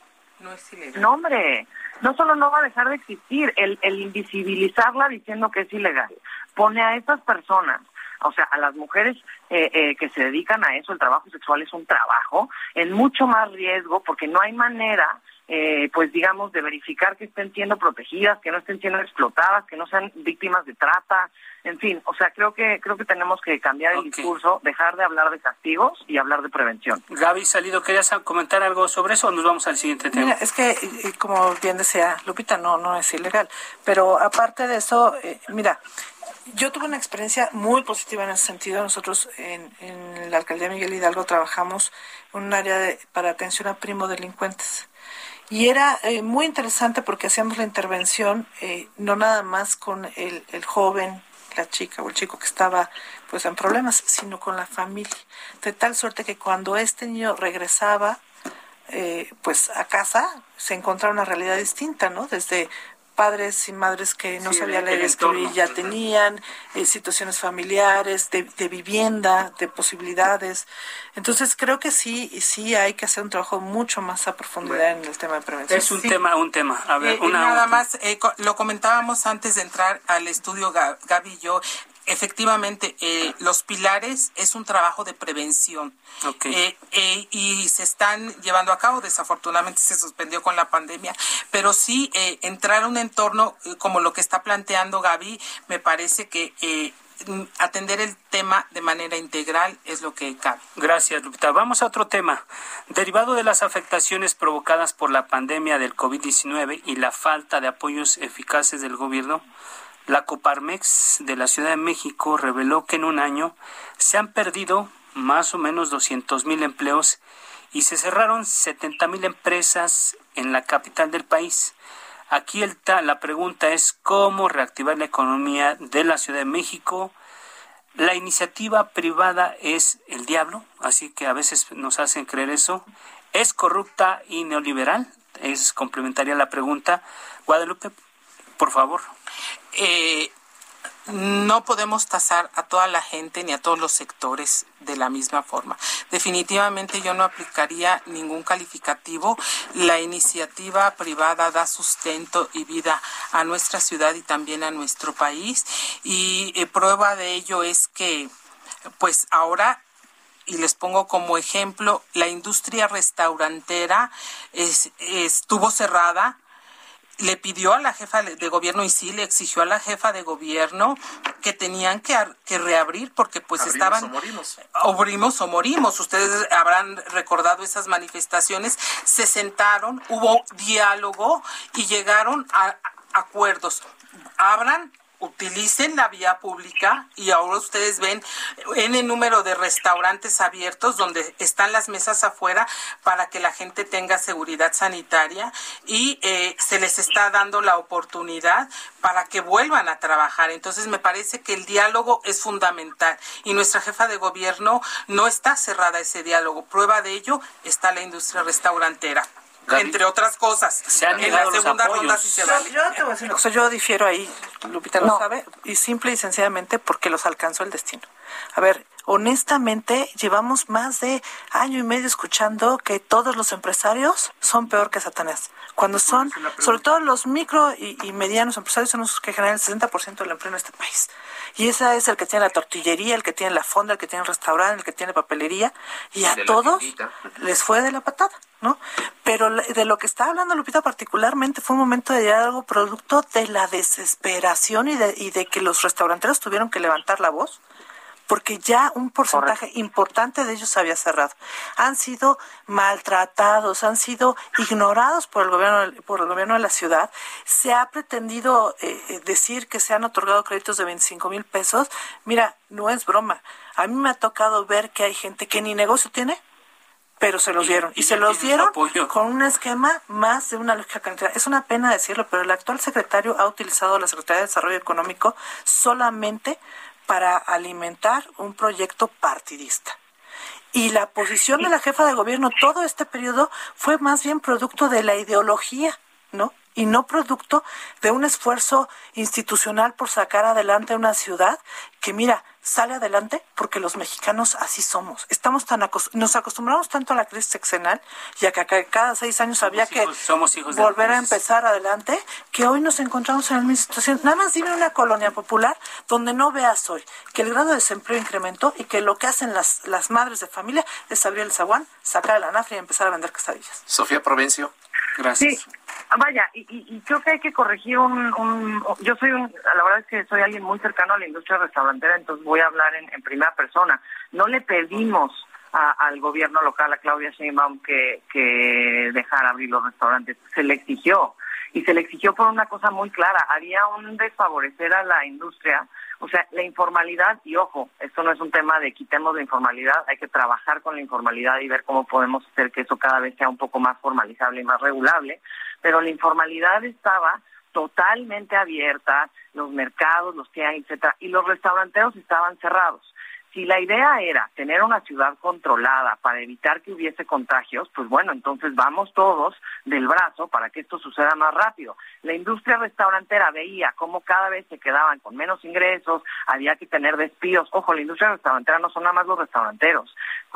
es ilegal. No, hombre, no solo no va a dejar de existir, el, el invisibilizarla diciendo que es ilegal pone a esas personas o sea, a las mujeres eh, eh, que se dedican a eso, el trabajo sexual es un trabajo, en mucho más riesgo porque no hay manera eh, pues digamos, de verificar que estén siendo protegidas, que no estén siendo explotadas, que no sean víctimas de trata, en fin, o sea, creo que creo que tenemos que cambiar el discurso, dejar de hablar de castigos y hablar de prevención. Gaby Salido, ¿querías comentar algo sobre eso o nos vamos al siguiente tema? Mira, es que, como bien decía Lupita, no, no es ilegal, pero aparte de eso, eh, mira, yo tuve una experiencia muy positiva en ese sentido. Nosotros en, en la alcaldía Miguel Hidalgo trabajamos en un área de, para atención a primo delincuentes. Y era eh, muy interesante porque hacíamos la intervención eh, no nada más con el, el, joven, la chica o el chico que estaba pues en problemas, sino con la familia. De tal suerte que cuando este niño regresaba eh, pues a casa se encontraba una realidad distinta, ¿no? Desde padres y madres que no sabían leer y escribir ya tenían, eh, situaciones familiares, de, vivienda, de posibilidades. Entonces creo que sí, sí hay que hacer un trabajo mucho más a profundidad en el tema de prevención. Es un tema, un tema. A ver, eh, nada más, eh, lo comentábamos antes de entrar al estudio Gaby y yo, efectivamente, eh, los pilares es un trabajo de prevención eh, eh, y se están llevando a cabo. Desafortunadamente se suspendió con la pandemia, pero sí entrar a un entorno como lo que está planteando Gaby, me parece que atender el tema de manera integral es lo que cabe. Gracias, Lupita. Vamos a otro tema. Derivado de las afectaciones provocadas por la pandemia del COVID-19 y la falta de apoyos eficaces del gobierno, la Coparmex de la Ciudad de México reveló que en un año se han perdido más o menos 200 mil empleos y se cerraron 70 mil empresas en la capital del país. Aquí el la pregunta es cómo reactivar la economía de la Ciudad de México. La iniciativa privada es el diablo, así que a veces nos hacen creer eso. ¿Es corrupta y neoliberal? Es complementaria la pregunta. Guadalupe, por favor. Eh, no podemos tasar a toda la gente ni a todos los sectores de la misma forma. Definitivamente yo no aplicaría ningún calificativo. La iniciativa privada da sustento y vida a nuestra ciudad y también a nuestro país. Y eh, prueba de ello es que, pues ahora y les pongo como ejemplo, la industria restaurantera estuvo cerrada le pidió a la jefa de gobierno y sí le exigió a la jefa de gobierno que tenían que, que reabrir porque pues estaban o morimos. abrimos o morimos. Ustedes habrán recordado esas manifestaciones. Se sentaron hubo diálogo y llegaron a acuerdos. Abran utilicen la vía pública y ahora ustedes ven en el número de restaurantes abiertos donde están las mesas afuera para que la gente tenga seguridad sanitaria y eh, se les está dando la oportunidad para que vuelvan a trabajar. Entonces me parece que el diálogo es fundamental y nuestra jefa de gobierno no está cerrada ese diálogo. Prueba de ello está la industria restaurantera. Entre otras cosas. Se han en la segunda ronda sí se vale. Yo, te voy a decir una cosa, yo difiero ahí, Lupita no. lo sabe, y simple y sencillamente porque los alcanzó el destino. A ver, honestamente llevamos más de año y medio escuchando que todos los empresarios son peor que Satanás. Cuando son, sobre todo los micro y, medianos empresarios, son los que generan el 60% del empleo en este país. Y ese es el que tiene la tortillería, el que tiene la fonda, el que tiene el restaurante, el que tiene papelería. Y a todos les fue de la patada, ¿no? Pero de lo que está hablando Lupita particularmente fue un momento de algo producto de la desesperación y de, y de que los restauranteros tuvieron que levantar la voz porque ya un porcentaje importante de ellos había cerrado. Han sido maltratados, han sido ignorados por el gobierno, por el gobierno de la ciudad. Se ha pretendido eh, decir que se han otorgado créditos de 25 mil pesos. Mira, no es broma. A mí me ha tocado ver que hay gente que ni negocio tiene, pero se los dieron. Y, se los dieron con un esquema más de una lógica cantidad. Es una pena decirlo, pero el actual secretario ha utilizado la Secretaría de Desarrollo Económico solamente para alimentar un proyecto partidista. Y la posición de la jefa de gobierno todo este periodo fue más bien producto de la ideología, ¿no? Y no producto de un esfuerzo institucional por sacar adelante una ciudad que, mira, sale adelante porque los mexicanos así somos. Estamos tan nos acostumbramos tanto a la crisis sexenal y a que cada seis años había que volver a empezar adelante que hoy nos encontramos en la misma situación. Nada más dime una colonia popular donde no veas hoy que el grado de desempleo incrementó y que lo que hacen las, las madres de familia es abrir el zaguán, sacar el anafre y empezar a vender quesadillas. Sofía Provencio. Gracias. Sí. Vaya, y, creo que hay que corregir un, Yo soy un... La verdad es que soy alguien muy cercano a la industria restaurantera, entonces voy a hablar en, primera persona. No le pedimos al gobierno local, a Claudia Sheinbaum, que, que dejara abrir los restaurantes. Se le exigió. Y se le exigió por una cosa muy clara. Había un desfavorecer a la industria o sea, la informalidad, y ojo, esto no es un tema de quitemos la informalidad, hay que trabajar con la informalidad y ver cómo podemos hacer que eso cada vez sea un poco más formalizable y más regulable, pero la informalidad estaba totalmente abierta, los mercados, los que hay, etcétera, y los restauranteros estaban cerrados. Si la idea era tener una ciudad controlada para evitar que hubiese contagios, pues bueno, entonces vamos todos del brazo para que esto suceda más rápido. La industria restaurantera veía cómo cada vez se quedaban con menos ingresos, había que tener despidos. Ojo, la industria restaurantera no son nada más los restauranteros,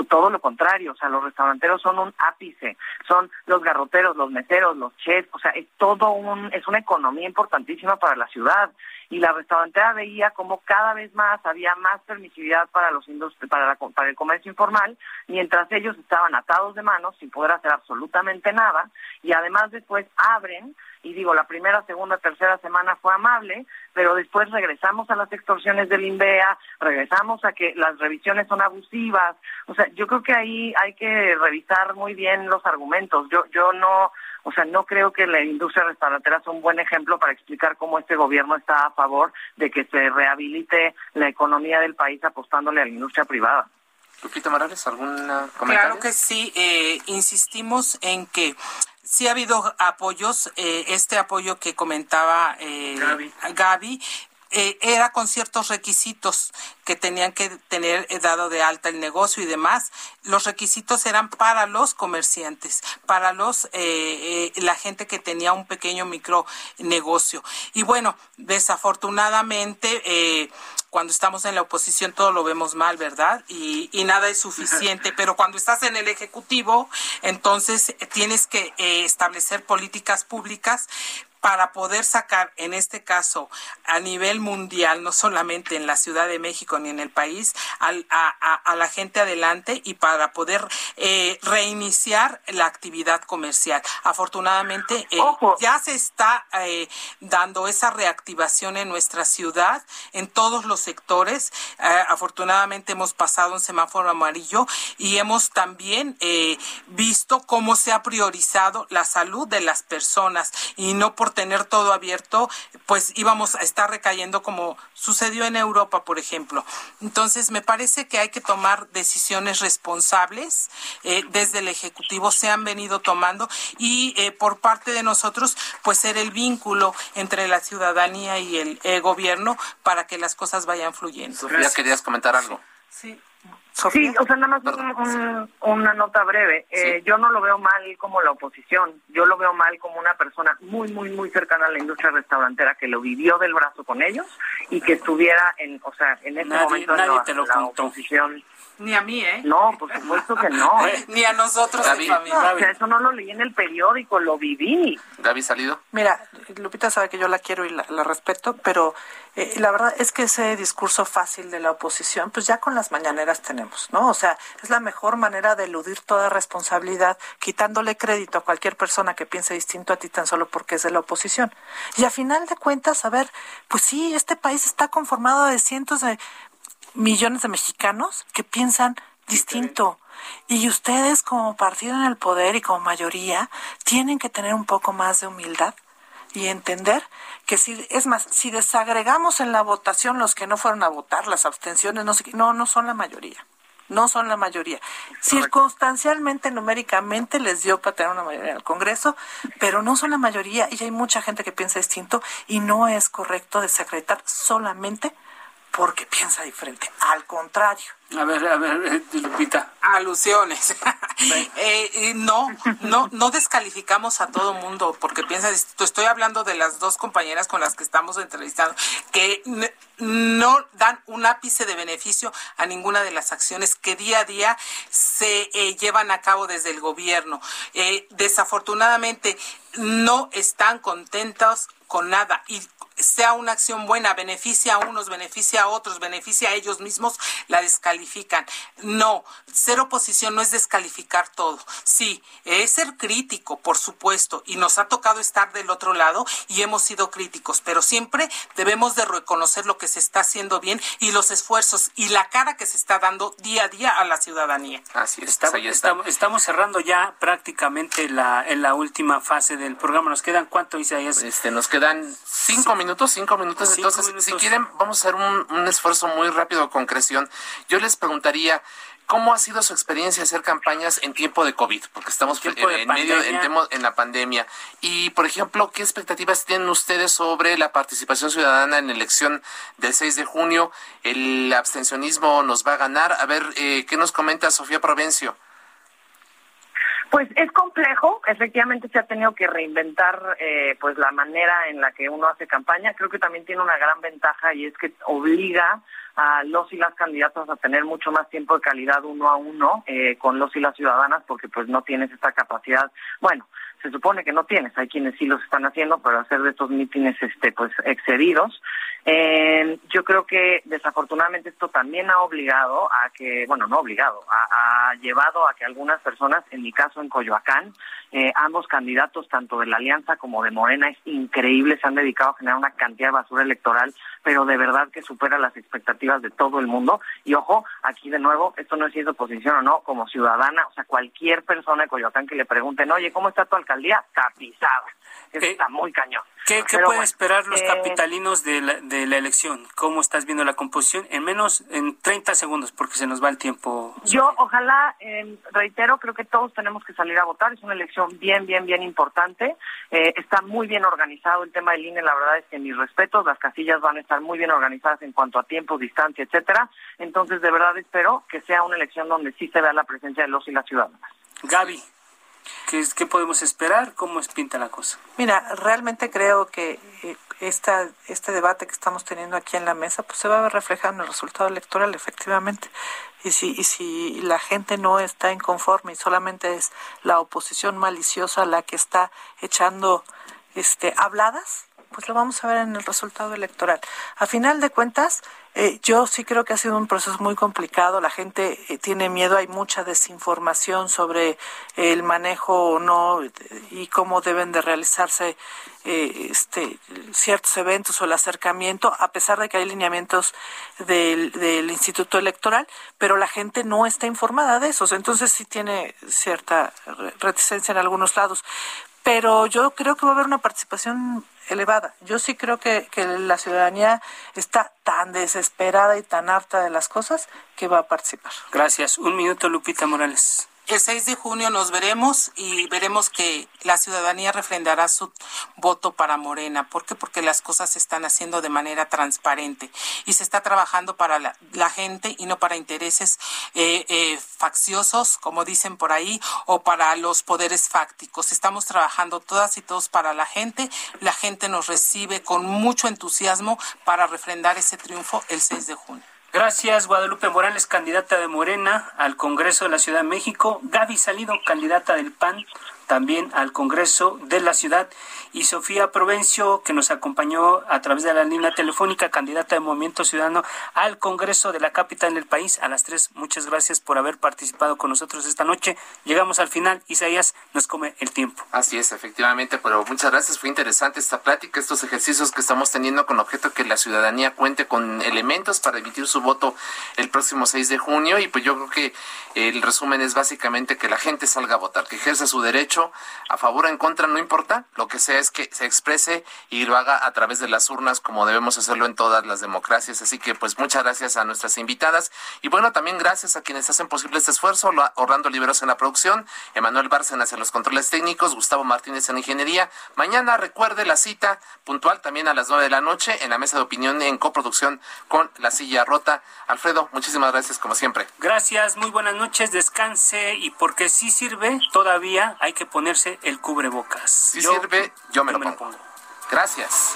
todo lo contrario, o sea, los restauranteros son un ápice, son los garroteros, los meseros, los chefs, o sea, es todo un, es una economía importantísima para la ciudad y la restaurantera veía como cada vez más había más permisividad para los para, para el comercio informal, mientras ellos estaban atados de manos sin poder hacer absolutamente nada y además después abren y digo, la primera, segunda, tercera semana fue amable, pero después regresamos a las extorsiones del INVEA, regresamos a que las revisiones son abusivas. O sea, yo creo que ahí hay que revisar muy bien los argumentos. Yo, yo no, o sea, no creo que la industria restaurantera sea un buen ejemplo para explicar cómo este gobierno está a favor de que se rehabilite la economía del país apostándole a la industria privada. Lupita Morales, ¿algún comentario? Claro que sí. Eh, insistimos en que sí ha habido apoyos. Eh, este apoyo que comentaba eh, Gaby eh, era con ciertos requisitos que tenían que tener eh, dado de alta el negocio y demás. Los requisitos eran para los comerciantes, para los eh, la gente que tenía un pequeño micro negocio. Y bueno, desafortunadamente cuando estamos en la oposición todo lo vemos mal, ¿verdad? Y, y nada es suficiente, pero cuando estás en el Ejecutivo, entonces tienes que establecer políticas públicas para poder sacar, en este caso, a nivel mundial, no solamente en la Ciudad de México ni en el país, a, la gente adelante y para poder eh, reiniciar la actividad comercial. Afortunadamente, eh, ya se está eh, dando esa reactivación en nuestra ciudad, en todos los sectores. afortunadamente hemos pasado un semáforo amarillo y hemos también visto cómo se ha priorizado la salud de las personas y no por tener todo abierto, pues íbamos a estar recayendo como sucedió en Europa, por ejemplo. Entonces, me parece que hay que tomar decisiones responsables. Eh, desde el Ejecutivo se han venido tomando y eh, por parte de nosotros, pues ser el vínculo entre la ciudadanía y el gobierno para que las cosas vayan fluyendo. ¿Ya querías comentar algo? Sí. Sí, o sea, nada más una nota breve. Eh, yo no lo veo mal como la oposición. Yo lo veo mal como una persona muy, muy, muy cercana a la industria restaurantera que lo vivió del brazo con ellos y que estuviera en, o sea, en este momento en la, la oposición ni a mí, ¿eh? No, por supuesto que no. Ni a nosotros familia. o sea, eso no lo leí en el periódico, lo viví. Gaby, ¿salido? Mira, Lupita sabe que yo la quiero y la, respeto, pero eh, la verdad es que ese discurso fácil de la oposición, pues ya con las mañaneras tenemos, ¿no? O sea, es la mejor manera de eludir toda responsabilidad, quitándole crédito a cualquier persona que piense distinto a ti tan solo porque es de la oposición. Y a final de cuentas, a ver, pues sí, este país está conformado de cientos de millones de mexicanos que piensan distinto. Y ustedes como partido en el poder y como mayoría tienen que tener un poco más de humildad y entender que si es más, si desagregamos en la votación los que no fueron a votar, las abstenciones, no sé no, no son la mayoría. No son la mayoría. Circunstancialmente, numéricamente, les dio para tener una mayoría en el Congreso, pero no son la mayoría y hay mucha gente que piensa distinto y no es correcto desacreditar solamente porque piensa diferente. Al contrario. A ver, a ver, eh, Lupita. Alusiones. Eh, no, no, no descalificamos a todo mundo porque piensa Estoy hablando de las dos compañeras con las que estamos entrevistando que no dan un ápice de beneficio a ninguna de las acciones que día a día se eh, llevan a cabo desde el gobierno. desafortunadamente no están contentos con nada y sea una acción buena, beneficia a unos, beneficia a otros, beneficia a ellos mismos, la descalifican. No, ser oposición no es descalificar todo. Sí, es ser crítico, por supuesto, y nos ha tocado estar del otro lado y hemos sido críticos, pero siempre debemos de reconocer lo que se está haciendo bien y los esfuerzos y la cara que se está dando día a día a la ciudadanía. Así es, estamos, estamos, cerrando ya prácticamente la, en la última fase del programa. ¿Nos quedan cuánto, Isaías? Este, nos quedan cinco minutos minutos, cinco minutos. Entonces, si quieren, vamos a hacer un, esfuerzo muy rápido de concreción. Yo les preguntaría, ¿Cómo ha sido su experiencia hacer campañas en tiempo de COVID? Porque estamos en, medio en, la pandemia. Y, por ejemplo, ¿qué expectativas tienen ustedes sobre la participación ciudadana en la elección del 6 de junio? ¿El abstencionismo nos va a ganar? A ver, eh, ¿qué nos comenta Sofía Provencio? Pues es complejo, efectivamente se ha tenido que reinventar eh, pues la manera en la que uno hace campaña. Creo que también tiene una gran ventaja y es que obliga a los y las candidatos a tener mucho más tiempo de calidad uno a uno eh, con los y las ciudadanas porque pues no tienes esta capacidad. Bueno, se supone que no tienes, hay quienes sí los están haciendo, pero hacer de estos mítines este pues excedidos eh, yo creo que desafortunadamente esto también ha obligado a que, bueno, no obligado, ha, llevado a que algunas personas, en mi caso en Coyoacán, eh, ambos candidatos, tanto de la Alianza como de Morena, es increíble, se han dedicado a generar una cantidad de basura electoral, pero de verdad que supera las expectativas de todo el mundo. Y ojo, aquí de nuevo, esto no es si es oposición o no, como ciudadana, o sea, cualquier persona de Coyoacán que le pregunten, oye, ¿cómo está tu alcaldía? Tapizada. Eh, está muy cañón. ¿Qué, qué pueden esperar los eh, capitalinos de la, de la elección? ¿Cómo estás viendo la composición? En menos, en 30 segundos, porque se nos va el tiempo. Yo, ojalá, eh, reitero, creo que todos tenemos que salir a votar. Es una elección bien, bien, bien importante. Eh, está muy bien organizado el tema del INE. La verdad es que mis respetos, las casillas van a estar muy bien organizadas en cuanto a tiempo, distancia, etcétera. Entonces, de verdad espero que sea una elección donde sí se vea la presencia de los y las ciudadanas. Gaby. ¿Qué, ¿Qué, podemos esperar? ¿Cómo es pinta la cosa? Mira, realmente creo que eh, esta, este debate que estamos teniendo aquí en la mesa pues se va a ver reflejado en el resultado electoral, efectivamente. Y si, y si la gente no está inconforme y solamente es la oposición maliciosa la que está echando este habladas, pues lo vamos a ver en el resultado electoral. A final de cuentas, eh, yo sí creo que ha sido un proceso muy complicado. La gente eh, tiene miedo, hay mucha desinformación sobre el manejo o no y cómo deben de realizarse eh, este, ciertos eventos o el acercamiento, a pesar de que hay lineamientos del, del Instituto Electoral, pero la gente no está informada de esos. Entonces sí tiene cierta reticencia en algunos lados pero yo creo que va a haber una participación elevada. Yo sí creo que, que la ciudadanía está tan desesperada y tan harta de las cosas que va a participar. Gracias. Un minuto, Lupita Morales. El 6 de junio nos veremos y veremos que la ciudadanía refrendará su voto para Morena. ¿Por qué? Porque las cosas se están haciendo de manera transparente y se está trabajando para la, gente y no para intereses eh, eh, facciosos, como dicen por ahí, o para los poderes fácticos. Estamos trabajando todas y todos para la gente. La gente nos recibe con mucho entusiasmo para refrendar ese triunfo el 6 de junio. Gracias, Guadalupe Morales, candidata de Morena al Congreso de la Ciudad de México. Gaby Salido, candidata del PAN también al Congreso de la Ciudad. Y Sofía Provencio, que nos acompañó a través de la línea telefónica, candidata de Movimiento Ciudadano al Congreso de la capital del país. A las tres, muchas gracias por haber participado con nosotros esta noche. Llegamos al final. Isaías nos come el tiempo. Así es, efectivamente, pero muchas gracias. Fue interesante esta plática, estos ejercicios que estamos teniendo con objeto que la ciudadanía cuente con elementos para emitir su voto el próximo 6 de junio. Y pues yo creo que el resumen es básicamente que la gente salga a votar, que ejerza su derecho a favor o en contra, no importa, lo que sea es que se exprese y lo haga a través de las urnas como debemos hacerlo en todas las democracias. Así que pues muchas gracias a nuestras invitadas y bueno, también gracias a quienes hacen posible este esfuerzo, Orlando Liberos en la producción, Emanuel Bárcenas en los controles técnicos, Gustavo Martínez en ingeniería. Mañana recuerde la cita puntual también a las nueve de la noche en la mesa de opinión en coproducción con La Silla Rota. Alfredo, muchísimas gracias como siempre. Gracias, muy buenas noches, descanse y porque sí sirve, todavía hay que ponerse el cubrebocas. Si sirve, yo me, lo, pongo. lo pongo. Gracias.